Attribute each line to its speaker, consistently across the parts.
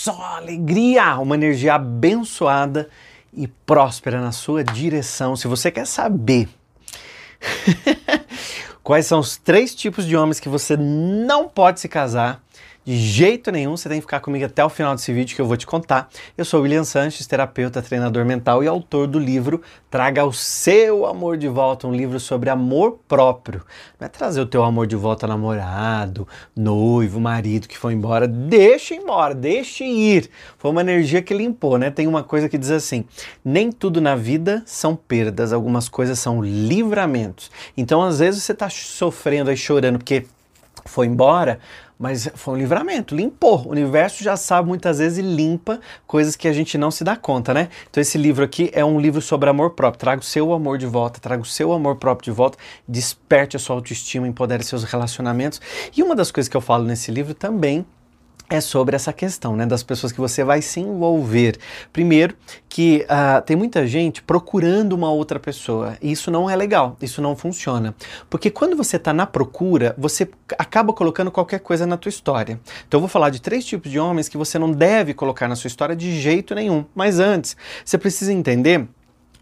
Speaker 1: só alegria, uma energia abençoada e próspera na sua direção. Se você quer saber quais são os três tipos de homens que você não pode se casar, de jeito nenhum, você tem que ficar comigo até o final desse vídeo que eu vou te contar. Eu sou William Sanches, terapeuta, treinador mental e autor do livro Traga o Seu Amor de Volta, um livro sobre amor próprio. Não é trazer o teu amor de volta namorado, noivo, marido que foi embora. Deixa embora, deixe ir. Foi uma energia que limpou, né? Tem uma coisa que diz assim: nem tudo na vida são perdas, algumas coisas são livramentos. Então, às vezes, você está sofrendo aí, chorando porque foi embora mas foi um livramento, limpou. O universo já sabe muitas vezes e limpa coisas que a gente não se dá conta, né? Então esse livro aqui é um livro sobre amor próprio. Traga o seu amor de volta, traga o seu amor próprio de volta, desperte a sua autoestima, empodere seus relacionamentos. E uma das coisas que eu falo nesse livro também é sobre essa questão, né, das pessoas que você vai se envolver. Primeiro, que uh, tem muita gente procurando uma outra pessoa. E isso não é legal, isso não funciona. Porque quando você está na procura, você acaba colocando qualquer coisa na tua história. Então eu vou falar de três tipos de homens que você não deve colocar na sua história de jeito nenhum. Mas antes, você precisa entender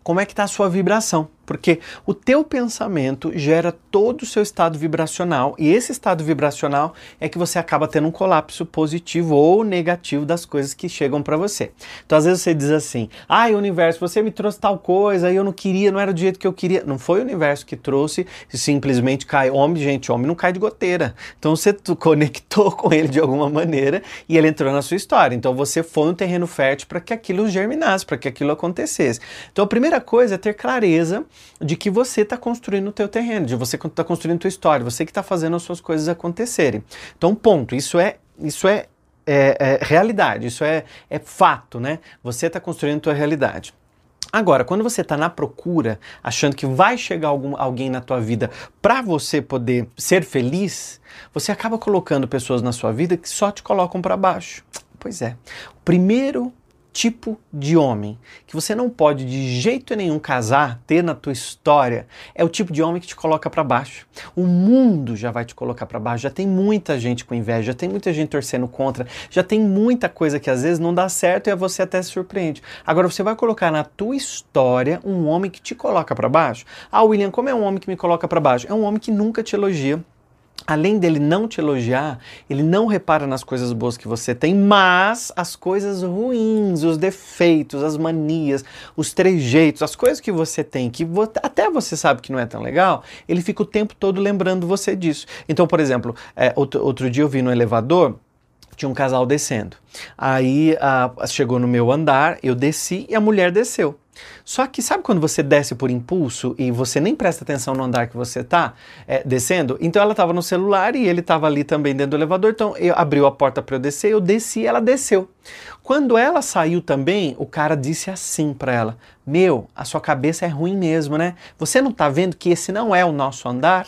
Speaker 1: como é que está a sua vibração porque o teu pensamento gera todo o seu estado vibracional e esse estado vibracional é que você acaba tendo um colapso positivo ou negativo das coisas que chegam para você. Então às vezes você diz assim: "Ai, universo, você me trouxe tal coisa e eu não queria, não era do jeito que eu queria". Não foi o universo que trouxe, simplesmente cai. Homem, gente, homem não cai de goteira. Então você conectou com ele de alguma maneira e ele entrou na sua história. Então você foi um terreno fértil para que aquilo germinasse, para que aquilo acontecesse. Então a primeira coisa é ter clareza de que você está construindo o teu terreno, de você está construindo a tua história, você que está fazendo as suas coisas acontecerem. Então, ponto. Isso é, isso é, é, é realidade, isso é, é fato, né? Você está construindo a tua realidade. Agora, quando você está na procura, achando que vai chegar algum, alguém na tua vida para você poder ser feliz, você acaba colocando pessoas na sua vida que só te colocam para baixo. Pois é. O primeiro tipo de homem que você não pode de jeito nenhum casar, ter na tua história, é o tipo de homem que te coloca para baixo. O mundo já vai te colocar para baixo. Já tem muita gente com inveja, já tem muita gente torcendo contra, já tem muita coisa que às vezes não dá certo e você até se surpreende. Agora você vai colocar na tua história um homem que te coloca para baixo? Ah, William, como é um homem que me coloca para baixo? É um homem que nunca te elogia além dele não te elogiar, ele não repara nas coisas boas que você tem, mas as coisas ruins, os defeitos, as manias, os trejeitos, as coisas que você tem, que até você sabe que não é tão legal, ele fica o tempo todo lembrando você disso. Então, por exemplo, é, outro, outro dia eu vi no elevador, tinha um casal descendo. Aí a, chegou no meu andar, eu desci e a mulher desceu. Só que sabe quando você desce por impulso e você nem presta atenção no andar que você está é, descendo? Então ela estava no celular e ele estava ali também dentro do elevador. Então eu abriu a porta para eu descer, eu desci, ela desceu. Quando ela saiu também, o cara disse assim para ela: Meu, a sua cabeça é ruim mesmo, né? Você não está vendo que esse não é o nosso andar?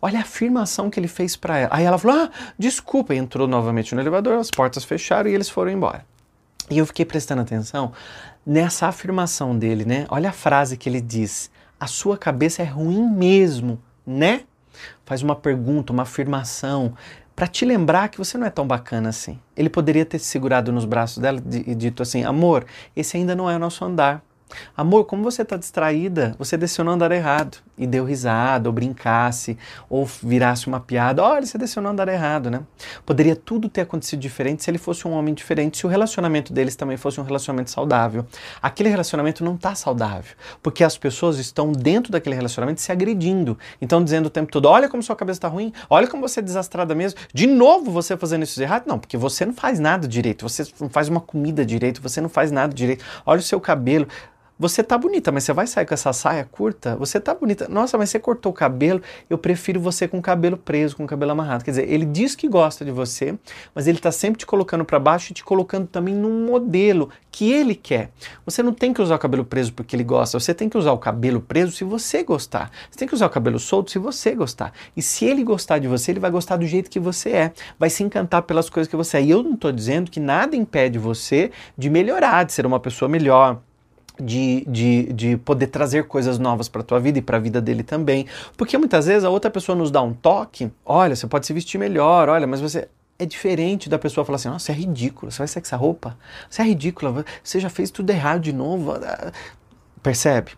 Speaker 1: Olha a afirmação que ele fez para ela. Aí ela falou: Ah, desculpa. E entrou novamente no elevador, as portas fecharam e eles foram embora. E eu fiquei prestando atenção nessa afirmação dele, né? Olha a frase que ele diz: a sua cabeça é ruim mesmo, né? Faz uma pergunta, uma afirmação para te lembrar que você não é tão bacana assim. Ele poderia ter se segurado nos braços dela e dito assim: amor, esse ainda não é o nosso andar. Amor, como você está distraída, você desceu no andar errado e deu risada, ou brincasse, ou virasse uma piada. Olha, você desceu no andar errado, né? Poderia tudo ter acontecido diferente se ele fosse um homem diferente, se o relacionamento deles também fosse um relacionamento saudável. Aquele relacionamento não está saudável, porque as pessoas estão dentro daquele relacionamento se agredindo. Então, dizendo o tempo todo: olha como sua cabeça está ruim, olha como você é desastrada mesmo. De novo você fazendo isso errado? Não, porque você não faz nada direito, você não faz uma comida direito, você não faz nada direito. Olha o seu cabelo. Você tá bonita, mas você vai sair com essa saia curta? Você tá bonita. Nossa, mas você cortou o cabelo. Eu prefiro você com o cabelo preso, com o cabelo amarrado. Quer dizer, ele diz que gosta de você, mas ele tá sempre te colocando para baixo e te colocando também num modelo que ele quer. Você não tem que usar o cabelo preso porque ele gosta. Você tem que usar o cabelo preso se você gostar. Você tem que usar o cabelo solto se você gostar. E se ele gostar de você, ele vai gostar do jeito que você é. Vai se encantar pelas coisas que você é. E eu não tô dizendo que nada impede você de melhorar, de ser uma pessoa melhor de, de, de poder trazer coisas novas para tua vida e para a vida dele também. Porque muitas vezes a outra pessoa nos dá um toque, olha, você pode se vestir melhor, olha, mas você é diferente da pessoa falar assim: nossa, você é ridícula, você vai sair com essa roupa? Você é ridícula, você já fez tudo errado de novo. Percebe?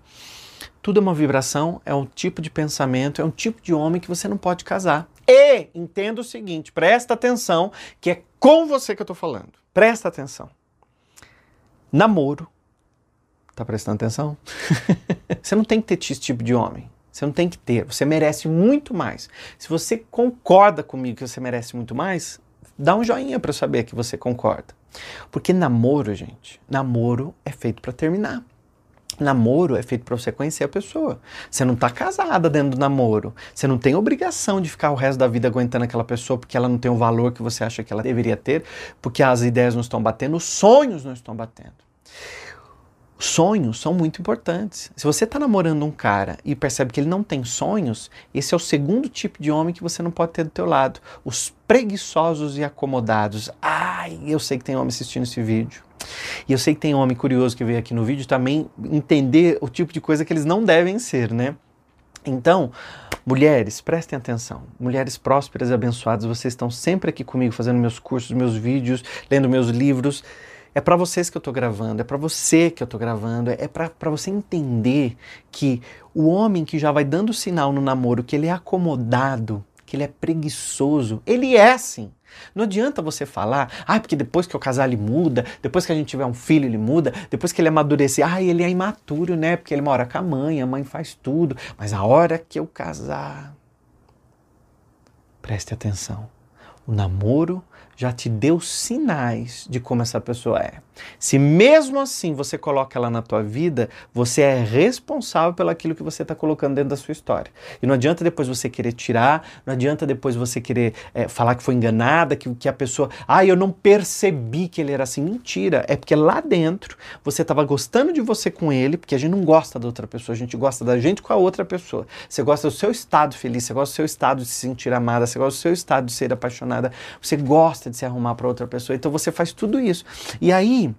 Speaker 1: Tudo é uma vibração, é um tipo de pensamento, é um tipo de homem que você não pode casar. E entenda o seguinte, presta atenção, que é com você que eu tô falando. Presta atenção. Namoro. Tá prestando atenção? você não tem que ter esse tipo de homem. Você não tem que ter. Você merece muito mais. Se você concorda comigo que você merece muito mais, dá um joinha para eu saber que você concorda. Porque namoro, gente, namoro é feito para terminar. Namoro é feito para você conhecer a pessoa. Você não está casada dentro do namoro. Você não tem obrigação de ficar o resto da vida aguentando aquela pessoa porque ela não tem o valor que você acha que ela deveria ter, porque as ideias não estão batendo, os sonhos não estão batendo. Sonhos são muito importantes. Se você está namorando um cara e percebe que ele não tem sonhos, esse é o segundo tipo de homem que você não pode ter do teu lado. Os preguiçosos e acomodados. Ai, eu sei que tem homem assistindo esse vídeo. E eu sei que tem homem curioso que veio aqui no vídeo também entender o tipo de coisa que eles não devem ser, né? Então, mulheres, prestem atenção. Mulheres prósperas e abençoadas, vocês estão sempre aqui comigo fazendo meus cursos, meus vídeos, lendo meus livros. É para vocês que eu estou gravando, é para você que eu estou gravando, é para você entender que o homem que já vai dando sinal no namoro que ele é acomodado, que ele é preguiçoso, ele é assim. Não adianta você falar, ah, porque depois que eu casar ele muda, depois que a gente tiver um filho ele muda, depois que ele amadurecer, ah, ele é imaturo, né? Porque ele mora com a mãe, a mãe faz tudo, mas a hora que eu casar. Preste atenção. O namoro já te deu sinais de como essa pessoa é. Se mesmo assim você coloca ela na tua vida, você é responsável pelo aquilo que você está colocando dentro da sua história. E não adianta depois você querer tirar, não adianta depois você querer é, falar que foi enganada, que, que a pessoa, ah, eu não percebi que ele era assim. Mentira, é porque lá dentro você estava gostando de você com ele, porque a gente não gosta da outra pessoa, a gente gosta da gente com a outra pessoa. Você gosta do seu estado feliz, você gosta do seu estado de se sentir amada, você gosta do seu estado de ser apaixonada, você gosta de se arrumar para outra pessoa. Então você faz tudo isso. E aí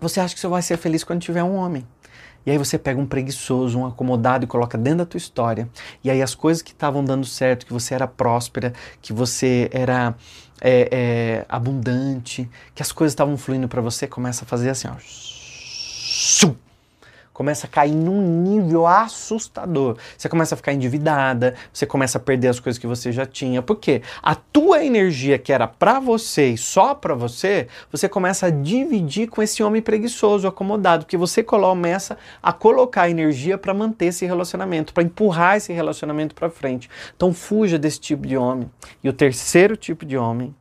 Speaker 1: você acha que você vai ser feliz quando tiver um homem. E aí você pega um preguiçoso, um acomodado e coloca dentro da tua história. E aí as coisas que estavam dando certo, que você era próspera, que você era é, é, abundante, que as coisas estavam fluindo para você, começa a fazer assim, ó começa a cair num nível assustador. Você começa a ficar endividada, você começa a perder as coisas que você já tinha. Por quê? A tua energia que era para você e só para você, você começa a dividir com esse homem preguiçoso, acomodado, porque você começa a colocar energia para manter esse relacionamento, para empurrar esse relacionamento para frente. Então fuja desse tipo de homem. E o terceiro tipo de homem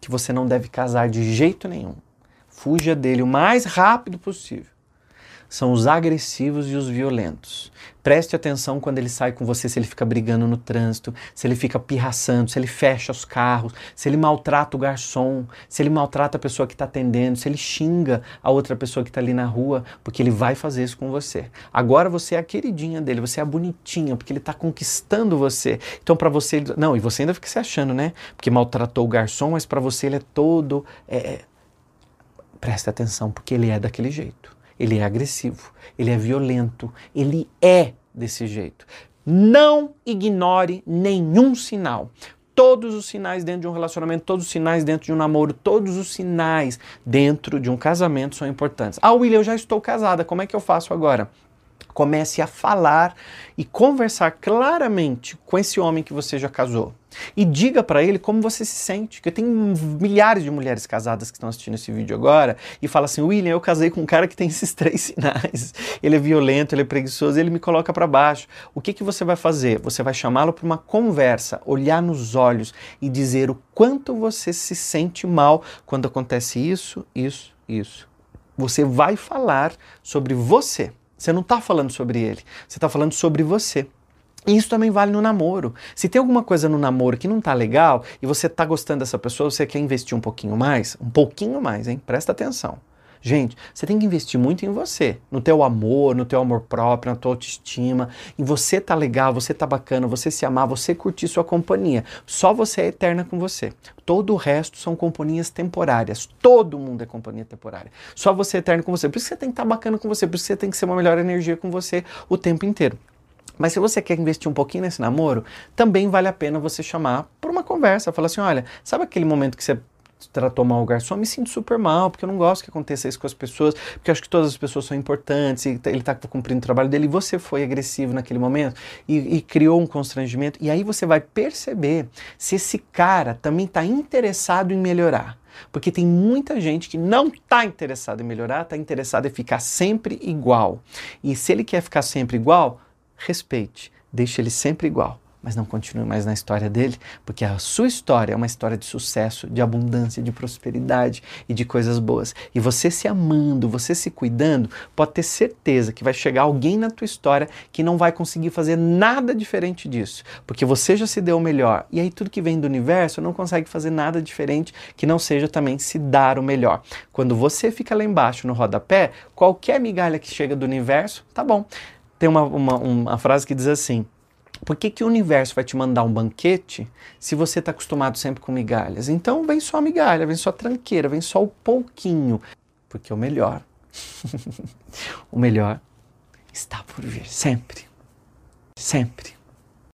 Speaker 1: que você não deve casar de jeito nenhum. Fuja dele o mais rápido possível são os agressivos e os violentos. Preste atenção quando ele sai com você, se ele fica brigando no trânsito, se ele fica pirraçando, se ele fecha os carros, se ele maltrata o garçom, se ele maltrata a pessoa que está atendendo, se ele xinga a outra pessoa que está ali na rua, porque ele vai fazer isso com você. Agora você é a queridinha dele, você é a bonitinha, porque ele está conquistando você. Então para você, ele... não, e você ainda fica se achando, né? Porque maltratou o garçom, mas para você ele é todo. É... é preste atenção, porque ele é daquele jeito ele é agressivo, ele é violento, ele é desse jeito. Não ignore nenhum sinal. Todos os sinais dentro de um relacionamento, todos os sinais dentro de um namoro, todos os sinais dentro de um casamento são importantes. Ah, William, eu já estou casada, como é que eu faço agora? Comece a falar e conversar claramente com esse homem que você já casou. E diga para ele como você se sente. Que eu tenho milhares de mulheres casadas que estão assistindo esse vídeo agora e fala assim: William, eu casei com um cara que tem esses três sinais. Ele é violento, ele é preguiçoso, ele me coloca para baixo. O que, que você vai fazer? Você vai chamá-lo para uma conversa, olhar nos olhos e dizer o quanto você se sente mal quando acontece isso, isso, isso. Você vai falar sobre você. Você não está falando sobre ele, você está falando sobre você. E isso também vale no namoro. Se tem alguma coisa no namoro que não tá legal e você tá gostando dessa pessoa, você quer investir um pouquinho mais, um pouquinho mais, hein? Presta atenção. Gente, você tem que investir muito em você, no teu amor, no teu amor próprio, na tua autoestima, em você tá legal, você tá bacana, você se amar, você curtir sua companhia. Só você é eterna com você. Todo o resto são companhias temporárias. Todo mundo é companhia temporária. Só você é eterno com você. Por isso que você tem que estar tá bacana com você, por isso que você tem que ser uma melhor energia com você o tempo inteiro. Mas se você quer investir um pouquinho nesse namoro, também vale a pena você chamar por uma conversa. Falar assim: olha, sabe aquele momento que você tratou mal o garçom, me sinto super mal, porque eu não gosto que aconteça isso com as pessoas, porque eu acho que todas as pessoas são importantes, e ele está cumprindo o trabalho dele, e você foi agressivo naquele momento e, e criou um constrangimento. E aí você vai perceber se esse cara também está interessado em melhorar. Porque tem muita gente que não está interessada em melhorar, está interessada em ficar sempre igual. E se ele quer ficar sempre igual, respeite, deixe ele sempre igual mas não continue mais na história dele, porque a sua história é uma história de sucesso, de abundância, de prosperidade e de coisas boas. E você se amando, você se cuidando, pode ter certeza que vai chegar alguém na tua história que não vai conseguir fazer nada diferente disso, porque você já se deu o melhor. E aí tudo que vem do universo não consegue fazer nada diferente que não seja também se dar o melhor. Quando você fica lá embaixo no rodapé, qualquer migalha que chega do universo, tá bom. Tem uma, uma, uma frase que diz assim: por que, que o universo vai te mandar um banquete se você está acostumado sempre com migalhas? Então vem só a migalha, vem só a tranqueira, vem só o pouquinho, porque o melhor, o melhor está por vir, sempre, sempre.